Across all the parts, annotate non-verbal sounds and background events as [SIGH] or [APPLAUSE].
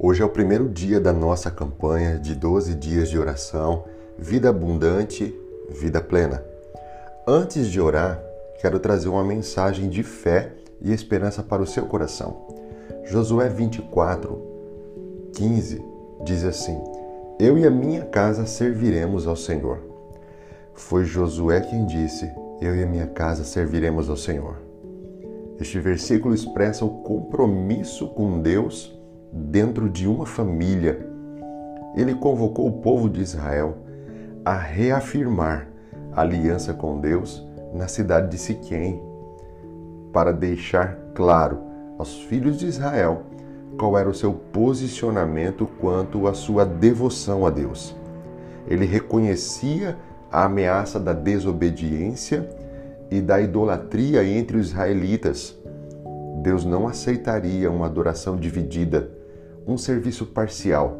Hoje é o primeiro dia da nossa campanha de 12 dias de oração, vida abundante, vida plena. Antes de orar, quero trazer uma mensagem de fé e esperança para o seu coração. Josué 24, 15 diz assim: Eu e a minha casa serviremos ao Senhor. Foi Josué quem disse: Eu e a minha casa serviremos ao Senhor. Este versículo expressa o compromisso com Deus dentro de uma família. Ele convocou o povo de Israel a reafirmar a aliança com Deus na cidade de Siquém, para deixar claro aos filhos de Israel qual era o seu posicionamento quanto à sua devoção a Deus. Ele reconhecia a ameaça da desobediência e da idolatria entre os israelitas. Deus não aceitaria uma adoração dividida um serviço parcial.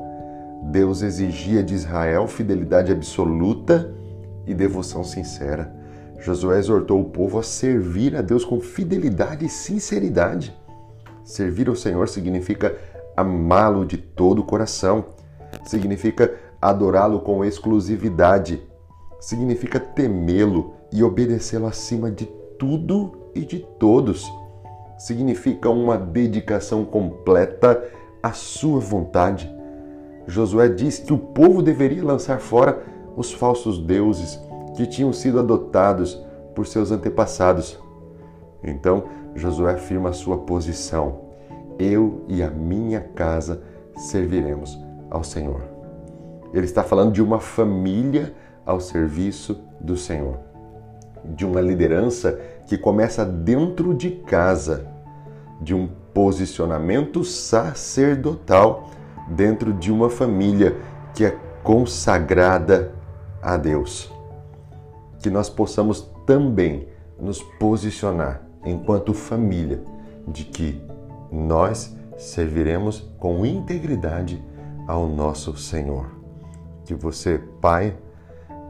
Deus exigia de Israel fidelidade absoluta e devoção sincera. Josué exortou o povo a servir a Deus com fidelidade e sinceridade. Servir ao Senhor significa amá-lo de todo o coração, significa adorá-lo com exclusividade, significa temê-lo e obedecê-lo acima de tudo e de todos. Significa uma dedicação completa a sua vontade. Josué diz que o povo deveria lançar fora os falsos deuses que tinham sido adotados por seus antepassados. Então, Josué afirma a sua posição: Eu e a minha casa serviremos ao Senhor. Ele está falando de uma família ao serviço do Senhor, de uma liderança que começa dentro de casa, de um posicionamento sacerdotal dentro de uma família que é consagrada a Deus. Que nós possamos também nos posicionar enquanto família de que nós serviremos com integridade ao nosso Senhor. Que você, pai,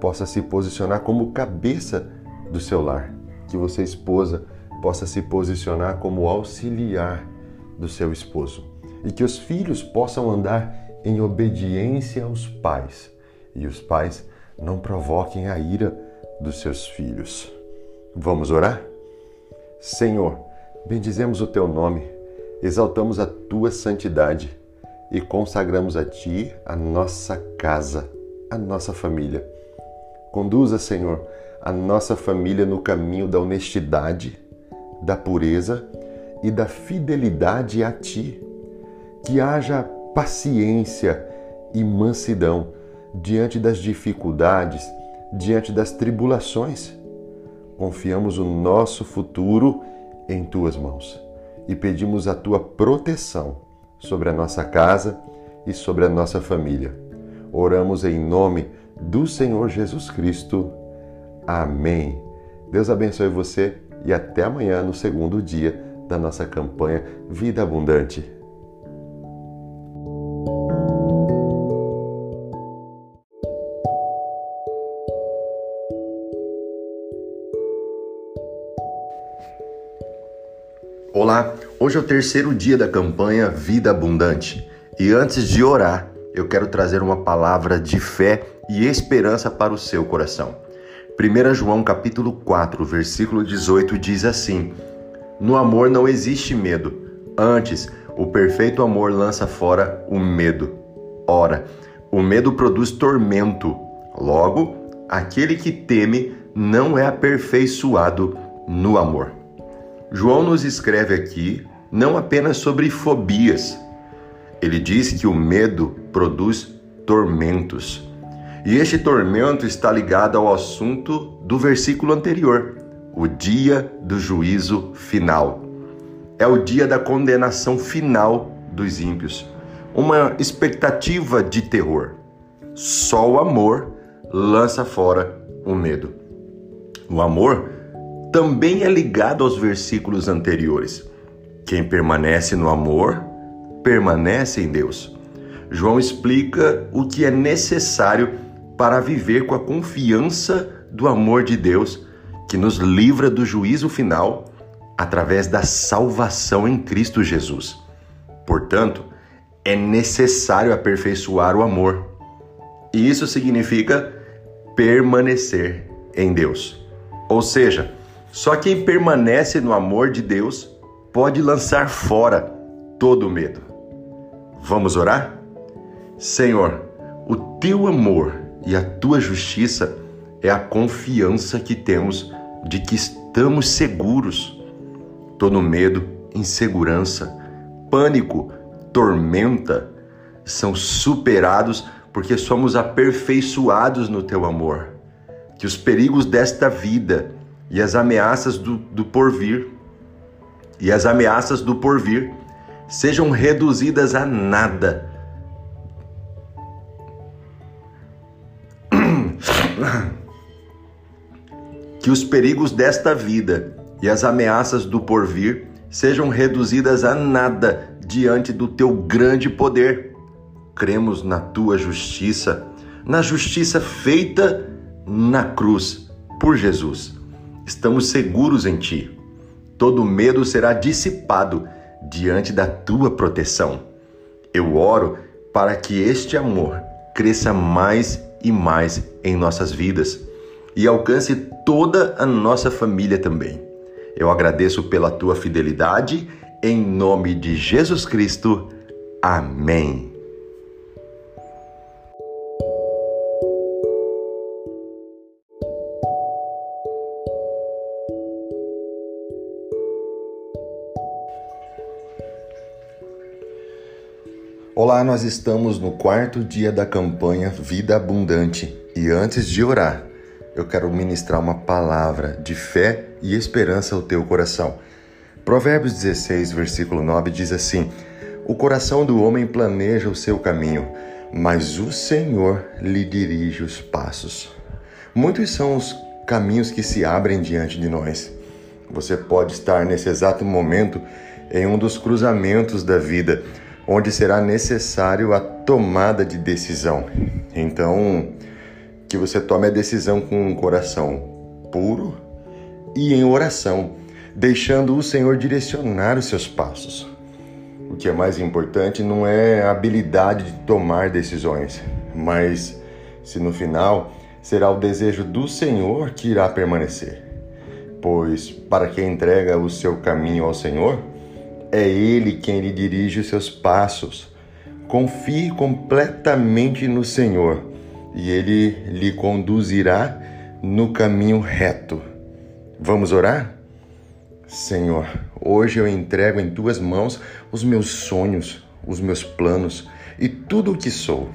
possa se posicionar como cabeça do seu lar. Que você, esposa, possa se posicionar como auxiliar do seu esposo e que os filhos possam andar em obediência aos pais e os pais não provoquem a ira dos seus filhos. Vamos orar? Senhor, bendizemos o teu nome, exaltamos a tua santidade e consagramos a ti a nossa casa, a nossa família. Conduza, Senhor, a nossa família no caminho da honestidade, da pureza e da fidelidade a Ti. Que haja paciência e mansidão diante das dificuldades, diante das tribulações. Confiamos o nosso futuro em Tuas mãos e pedimos a Tua proteção sobre a nossa casa e sobre a nossa família. Oramos em nome do Senhor Jesus Cristo. Amém. Deus abençoe você e até amanhã no segundo dia da nossa campanha Vida Abundante. Olá, hoje é o terceiro dia da campanha Vida Abundante e antes de orar, eu quero trazer uma palavra de fé e esperança para o seu coração. 1 João capítulo 4, versículo 18 diz assim: no amor não existe medo. Antes, o perfeito amor lança fora o medo. Ora, o medo produz tormento. Logo, aquele que teme não é aperfeiçoado no amor. João nos escreve aqui não apenas sobre fobias. Ele diz que o medo produz tormentos. E este tormento está ligado ao assunto do versículo anterior, o dia do juízo final. É o dia da condenação final dos ímpios. Uma expectativa de terror. Só o amor lança fora o medo. O amor também é ligado aos versículos anteriores. Quem permanece no amor, permanece em Deus. João explica o que é necessário para viver com a confiança do amor de Deus que nos livra do juízo final através da salvação em Cristo Jesus. Portanto, é necessário aperfeiçoar o amor. E isso significa permanecer em Deus. Ou seja, só quem permanece no amor de Deus pode lançar fora todo o medo. Vamos orar? Senhor, o teu amor e a tua justiça é a confiança que temos de que estamos seguros. Todo medo, insegurança, pânico, tormenta são superados porque somos aperfeiçoados no teu amor. Que os perigos desta vida e as ameaças do, do porvir e as ameaças do porvir sejam reduzidas a nada. Que os perigos desta vida e as ameaças do porvir sejam reduzidas a nada diante do teu grande poder. Cremos na tua justiça, na justiça feita na cruz por Jesus. Estamos seguros em ti. Todo medo será dissipado diante da tua proteção. Eu oro para que este amor cresça mais e mais em nossas vidas e alcance toda a nossa família também. Eu agradeço pela tua fidelidade, em nome de Jesus Cristo. Amém. Olá, nós estamos no quarto dia da campanha Vida Abundante e antes de orar, eu quero ministrar uma palavra de fé e esperança ao teu coração. Provérbios 16, versículo 9 diz assim: O coração do homem planeja o seu caminho, mas o Senhor lhe dirige os passos. Muitos são os caminhos que se abrem diante de nós. Você pode estar nesse exato momento em um dos cruzamentos da vida, onde será necessário a tomada de decisão. Então, que você tome a decisão com um coração puro e em oração, deixando o Senhor direcionar os seus passos. O que é mais importante não é a habilidade de tomar decisões, mas se no final será o desejo do Senhor que irá permanecer. Pois para quem entrega o seu caminho ao Senhor, é Ele quem lhe dirige os seus passos. Confie completamente no Senhor e ele lhe conduzirá no caminho reto. Vamos orar? Senhor, hoje eu entrego em tuas mãos os meus sonhos, os meus planos e tudo o que sou.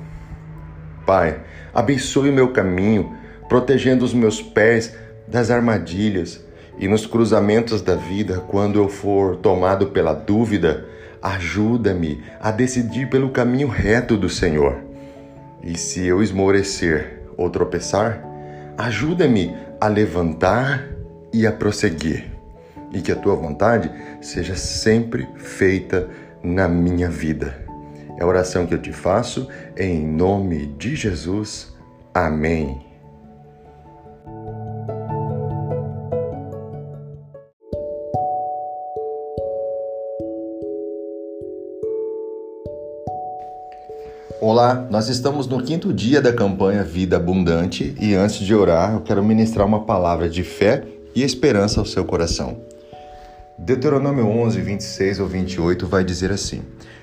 Pai, abençoe o meu caminho, protegendo os meus pés das armadilhas e nos cruzamentos da vida, quando eu for tomado pela dúvida, ajuda-me a decidir pelo caminho reto do Senhor. E se eu esmorecer ou tropeçar, ajuda-me a levantar e a prosseguir. E que a tua vontade seja sempre feita na minha vida. É a oração que eu te faço em nome de Jesus. Amém. Olá, nós estamos no quinto dia da campanha Vida Abundante e antes de orar, eu quero ministrar uma palavra de fé e esperança ao seu coração. Deuteronômio 11, 26 ou 28 vai dizer assim: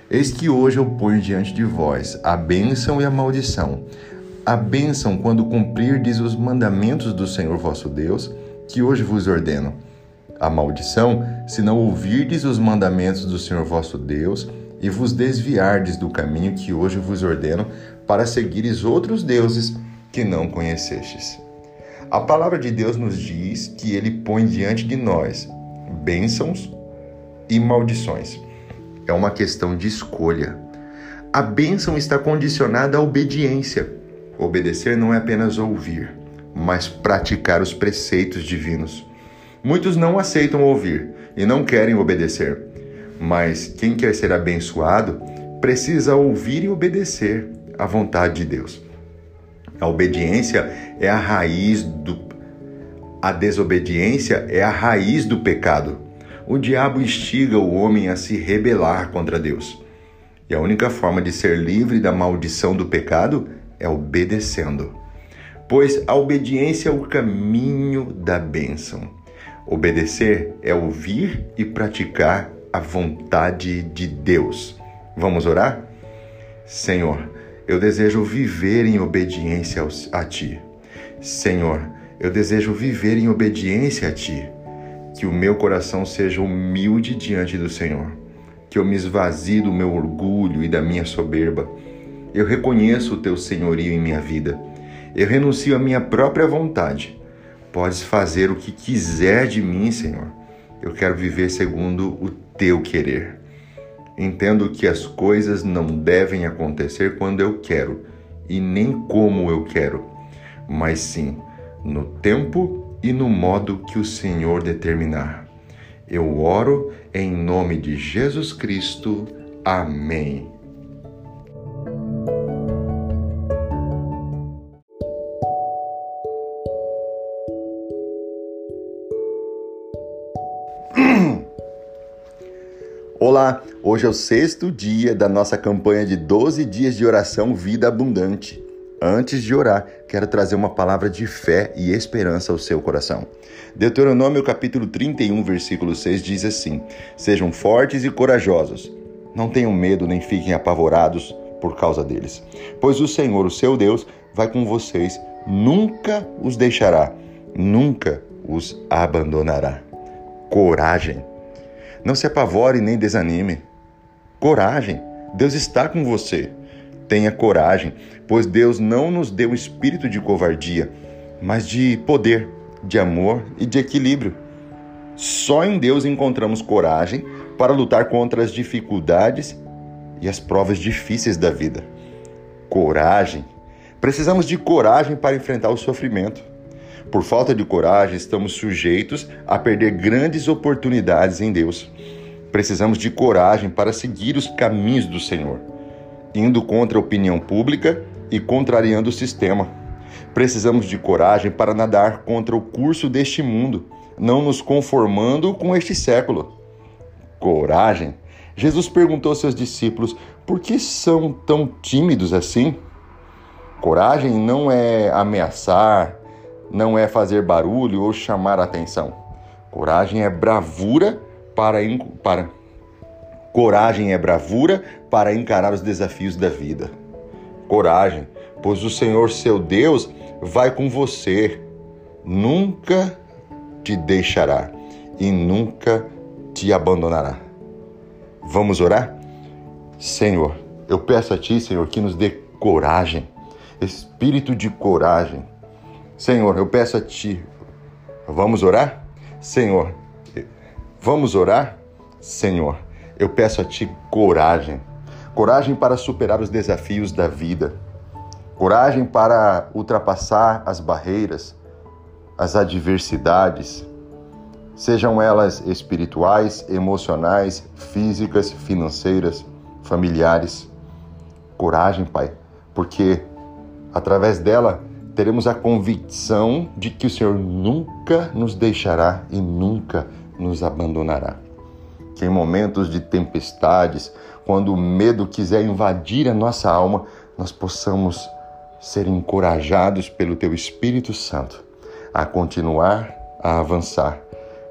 Eis que hoje eu ponho diante de vós a bênção e a maldição. A bênção quando cumprirdes os mandamentos do Senhor vosso Deus, que hoje vos ordeno. A maldição, se não ouvirdes os mandamentos do Senhor vosso Deus, e vos desviardes do caminho que hoje vos ordeno, para seguires outros deuses que não conhecestes. A palavra de Deus nos diz que ele põe diante de nós bênçãos e maldições. É uma questão de escolha. A bênção está condicionada à obediência. Obedecer não é apenas ouvir, mas praticar os preceitos divinos. Muitos não aceitam ouvir e não querem obedecer. Mas quem quer ser abençoado precisa ouvir e obedecer à vontade de Deus. A obediência é a raiz do a desobediência é a raiz do pecado. O diabo instiga o homem a se rebelar contra Deus. E a única forma de ser livre da maldição do pecado é obedecendo. Pois a obediência é o caminho da bênção. Obedecer é ouvir e praticar a vontade de Deus. Vamos orar? Senhor, eu desejo viver em obediência a Ti. Senhor, eu desejo viver em obediência a Ti. Que o meu coração seja humilde diante do Senhor. Que eu me esvazie do meu orgulho e da minha soberba. Eu reconheço o Teu senhorio em minha vida. Eu renuncio à minha própria vontade. Podes fazer o que quiser de mim, Senhor. Eu quero viver segundo o Teu querer. Entendo que as coisas não devem acontecer quando eu quero e nem como eu quero, mas sim no tempo e no modo que o Senhor determinar. Eu oro em nome de Jesus Cristo. Amém. Hoje é o sexto dia da nossa campanha de 12 dias de oração Vida Abundante. Antes de orar, quero trazer uma palavra de fé e esperança ao seu coração. Deuteronômio capítulo 31, versículo 6 diz assim: Sejam fortes e corajosos. Não tenham medo nem fiquem apavorados por causa deles, pois o Senhor, o seu Deus, vai com vocês, nunca os deixará, nunca os abandonará. Coragem. Não se apavore nem desanime. Coragem. Deus está com você. Tenha coragem, pois Deus não nos deu um espírito de covardia, mas de poder, de amor e de equilíbrio. Só em Deus encontramos coragem para lutar contra as dificuldades e as provas difíceis da vida. Coragem. Precisamos de coragem para enfrentar o sofrimento. Por falta de coragem, estamos sujeitos a perder grandes oportunidades em Deus. Precisamos de coragem para seguir os caminhos do Senhor, indo contra a opinião pública e contrariando o sistema. Precisamos de coragem para nadar contra o curso deste mundo, não nos conformando com este século. Coragem. Jesus perguntou aos seus discípulos: por que são tão tímidos assim? Coragem não é ameaçar, não é fazer barulho ou chamar atenção. Coragem é bravura para, para coragem é bravura para encarar os desafios da vida. Coragem, pois o Senhor seu Deus vai com você, nunca te deixará e nunca te abandonará. Vamos orar? Senhor, eu peço a Ti, Senhor, que nos dê coragem, espírito de coragem Senhor, eu peço a Ti, vamos orar? Senhor, vamos orar? Senhor, eu peço a Ti coragem, coragem para superar os desafios da vida, coragem para ultrapassar as barreiras, as adversidades, sejam elas espirituais, emocionais, físicas, financeiras, familiares. Coragem, Pai, porque através dela teremos a convicção de que o Senhor nunca nos deixará e nunca nos abandonará. Que em momentos de tempestades, quando o medo quiser invadir a nossa alma, nós possamos ser encorajados pelo Teu Espírito Santo a continuar a avançar,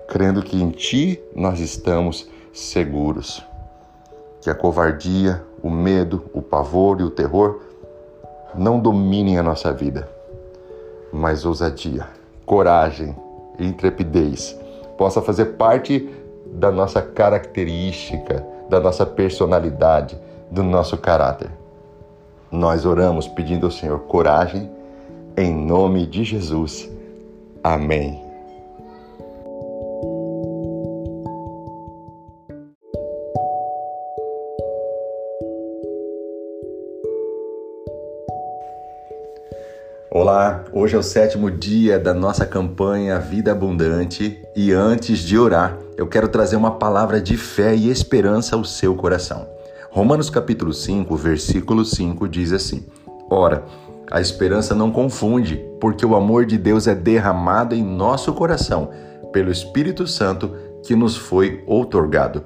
crendo que em Ti nós estamos seguros. Que a covardia, o medo, o pavor e o terror não dominem a nossa vida mas ousadia, coragem intrepidez possa fazer parte da nossa característica, da nossa personalidade, do nosso caráter. Nós oramos pedindo ao Senhor coragem, em nome de Jesus. Amém. Olá, hoje é o sétimo dia da nossa campanha Vida Abundante e antes de orar, eu quero trazer uma palavra de fé e esperança ao seu coração. Romanos capítulo 5, versículo 5 diz assim: Ora, a esperança não confunde, porque o amor de Deus é derramado em nosso coração pelo Espírito Santo que nos foi outorgado.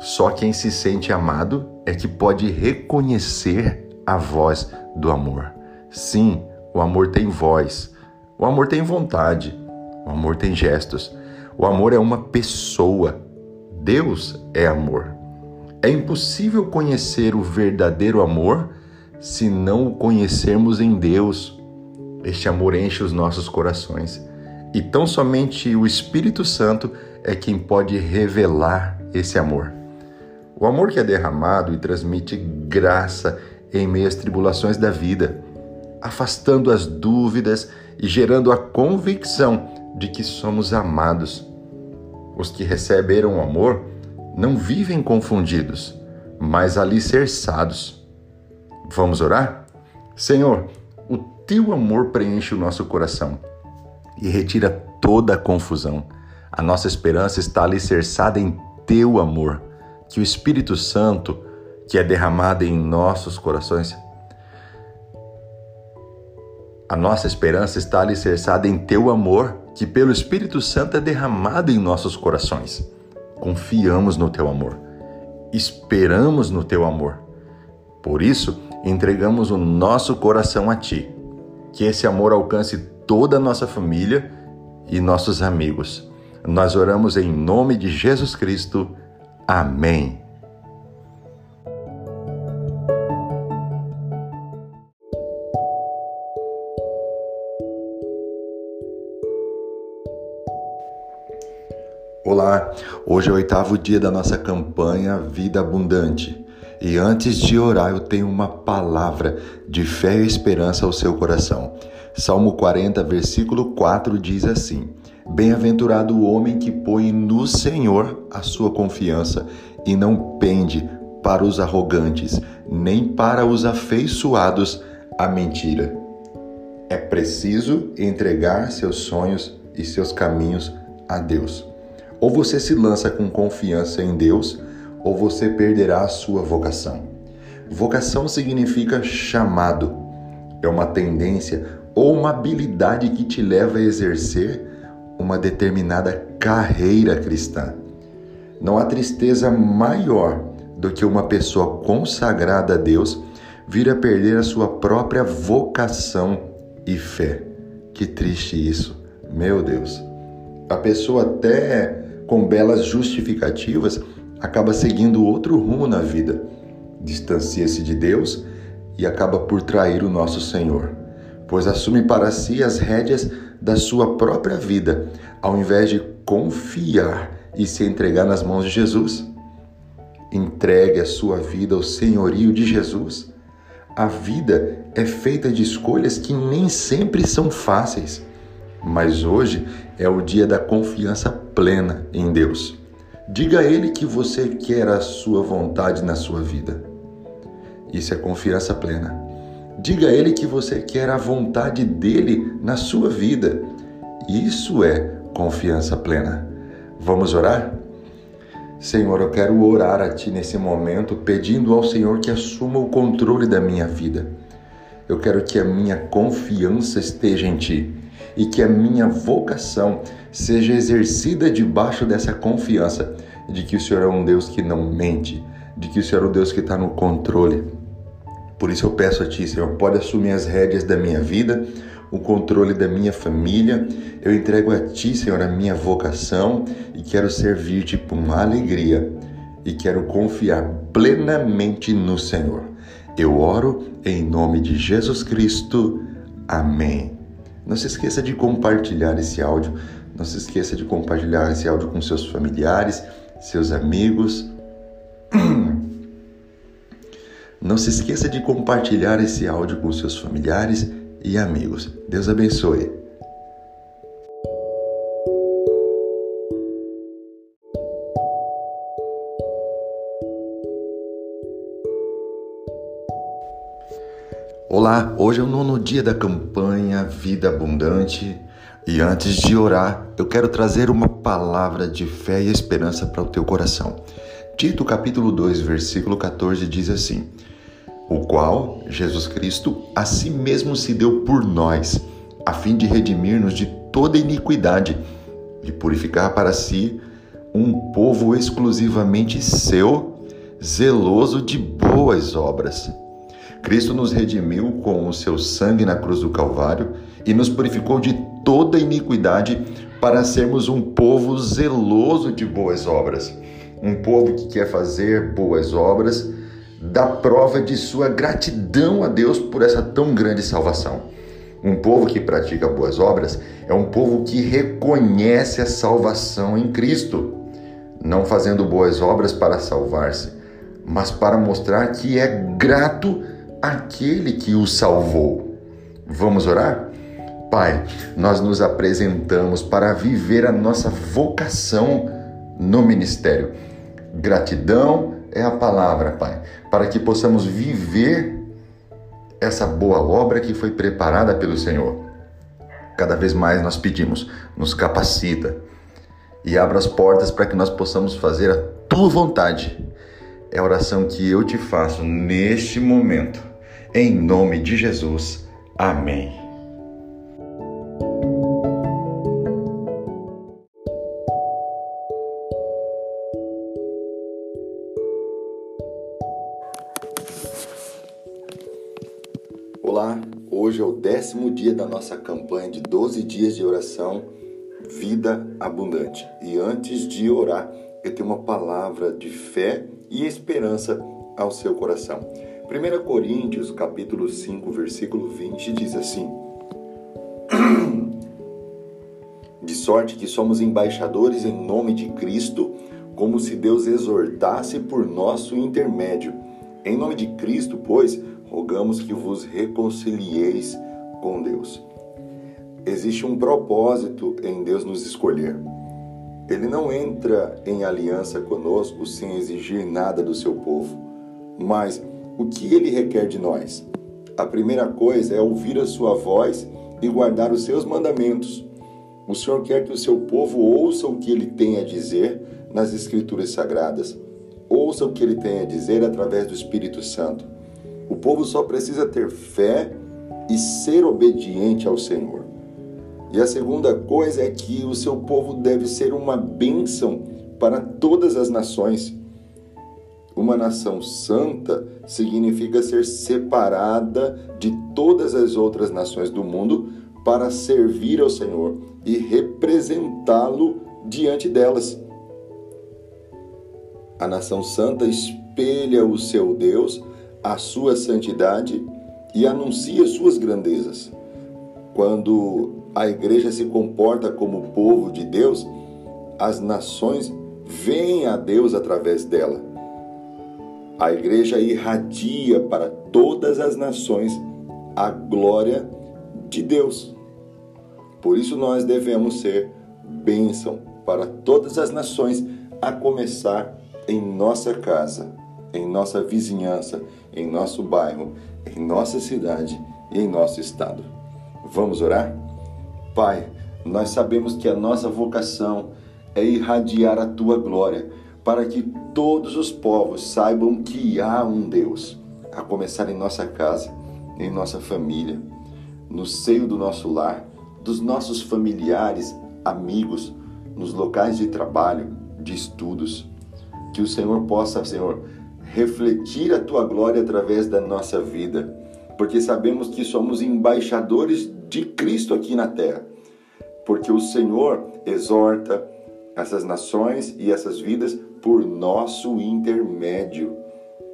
Só quem se sente amado é que pode reconhecer a voz do amor. Sim, o amor tem voz, o amor tem vontade, o amor tem gestos. O amor é uma pessoa. Deus é amor. É impossível conhecer o verdadeiro amor se não o conhecermos em Deus. Este amor enche os nossos corações. E tão somente o Espírito Santo é quem pode revelar esse amor. O amor que é derramado e transmite graça em meio às tribulações da vida, afastando as dúvidas e gerando a convicção de que somos amados. Os que receberam o amor não vivem confundidos, mas alicerçados. Vamos orar? Senhor, o teu amor preenche o nosso coração e retira toda a confusão. A nossa esperança está alicerçada em teu amor, que o Espírito Santo, que é derramado em nossos corações, a nossa esperança está alicerçada em teu amor, que pelo Espírito Santo é derramado em nossos corações. Confiamos no teu amor, esperamos no teu amor. Por isso, entregamos o nosso coração a ti. Que esse amor alcance toda a nossa família e nossos amigos. Nós oramos em nome de Jesus Cristo. Amém. Olá, hoje é o oitavo dia da nossa campanha Vida Abundante. E antes de orar, eu tenho uma palavra de fé e esperança ao seu coração. Salmo 40, versículo 4 diz assim: Bem-aventurado o homem que põe no Senhor a sua confiança e não pende para os arrogantes, nem para os afeiçoados à mentira. É preciso entregar seus sonhos e seus caminhos a Deus. Ou você se lança com confiança em Deus, ou você perderá a sua vocação. Vocação significa chamado, é uma tendência ou uma habilidade que te leva a exercer uma determinada carreira cristã. Não há tristeza maior do que uma pessoa consagrada a Deus vir a perder a sua própria vocação e fé. Que triste isso, meu Deus. A pessoa até com belas justificativas, acaba seguindo outro rumo na vida, distancia-se de Deus e acaba por trair o nosso Senhor, pois assume para si as rédeas da sua própria vida, ao invés de confiar e se entregar nas mãos de Jesus. Entregue a sua vida ao senhorio de Jesus. A vida é feita de escolhas que nem sempre são fáceis mas hoje é o dia da confiança plena em Deus. Diga a Ele que você quer a sua vontade na sua vida. Isso é confiança plena. Diga a Ele que você quer a vontade dele na sua vida. Isso é confiança plena. Vamos orar? Senhor, eu quero orar a Ti nesse momento, pedindo ao Senhor que assuma o controle da minha vida. Eu quero que a minha confiança esteja em Ti e que a minha vocação seja exercida debaixo dessa confiança de que o Senhor é um Deus que não mente, de que o Senhor é um Deus que está no controle. Por isso eu peço a Ti, Senhor, pode assumir as rédeas da minha vida, o controle da minha família. Eu entrego a Ti, Senhor, a minha vocação e quero servir-te com alegria e quero confiar plenamente no Senhor. Eu oro em nome de Jesus Cristo. Amém. Não se esqueça de compartilhar esse áudio. Não se esqueça de compartilhar esse áudio com seus familiares, seus amigos. [CLEARS THROAT] Não se esqueça de compartilhar esse áudio com seus familiares e amigos. Deus abençoe. Olá, hoje é o nono dia da campanha Vida Abundante e antes de orar, eu quero trazer uma palavra de fé e esperança para o teu coração. Tito capítulo 2, versículo 14 diz assim: O qual Jesus Cristo a si mesmo se deu por nós, a fim de redimir-nos de toda iniquidade e purificar para si um povo exclusivamente seu, zeloso de boas obras. Cristo nos redimiu com o seu sangue na cruz do Calvário e nos purificou de toda iniquidade para sermos um povo zeloso de boas obras. Um povo que quer fazer boas obras, dá prova de sua gratidão a Deus por essa tão grande salvação. Um povo que pratica boas obras é um povo que reconhece a salvação em Cristo, não fazendo boas obras para salvar-se, mas para mostrar que é grato àquele que o salvou. Vamos orar? Pai, nós nos apresentamos para viver a nossa vocação no ministério. Gratidão é a palavra, Pai, para que possamos viver essa boa obra que foi preparada pelo Senhor. Cada vez mais nós pedimos, nos capacita e abra as portas para que nós possamos fazer a tua vontade. É a oração que eu te faço neste momento. Em nome de Jesus. Amém. Olá, hoje é o décimo dia da nossa campanha de 12 dias de oração Vida Abundante. E antes de orar, eu tenho uma palavra de fé e esperança ao seu coração. 1 Coríntios, capítulo 5, versículo 20 diz assim: De sorte que somos embaixadores em nome de Cristo, como se Deus exortasse por nosso intermédio. Em nome de Cristo, pois, rogamos que vos reconcilieis com Deus. Existe um propósito em Deus nos escolher. Ele não entra em aliança conosco sem exigir nada do seu povo. Mas o que ele requer de nós? A primeira coisa é ouvir a sua voz e guardar os seus mandamentos. O Senhor quer que o seu povo ouça o que ele tem a dizer nas Escrituras Sagradas. Ouça o que ele tem a dizer através do Espírito Santo. O povo só precisa ter fé e ser obediente ao Senhor. E a segunda coisa é que o seu povo deve ser uma bênção para todas as nações. Uma nação santa significa ser separada de todas as outras nações do mundo para servir ao Senhor e representá-lo diante delas. A nação santa espelha o seu Deus a sua santidade e anuncia suas grandezas. Quando a igreja se comporta como povo de Deus, as nações veem a Deus através dela. A igreja irradia para todas as nações a glória de Deus. Por isso nós devemos ser bênção para todas as nações, a começar em nossa casa em nossa vizinhança, em nosso bairro, em nossa cidade e em nosso estado. Vamos orar? Pai, nós sabemos que a nossa vocação é irradiar a tua glória, para que todos os povos saibam que há um Deus, a começar em nossa casa, em nossa família, no seio do nosso lar, dos nossos familiares, amigos, nos locais de trabalho, de estudos. Que o Senhor possa, Senhor, refletir a tua glória através da nossa vida, porque sabemos que somos embaixadores de Cristo aqui na terra. Porque o Senhor exorta essas nações e essas vidas por nosso intermédio.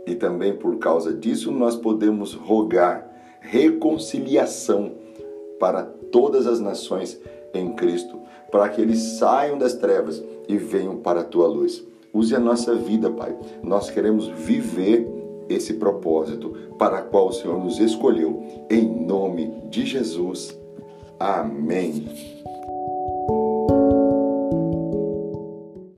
E também por causa disso nós podemos rogar reconciliação para todas as nações em Cristo, para que eles saiam das trevas e venham para a tua luz. Use a nossa vida, Pai. Nós queremos viver esse propósito para o qual o Senhor nos escolheu. Em nome de Jesus. Amém.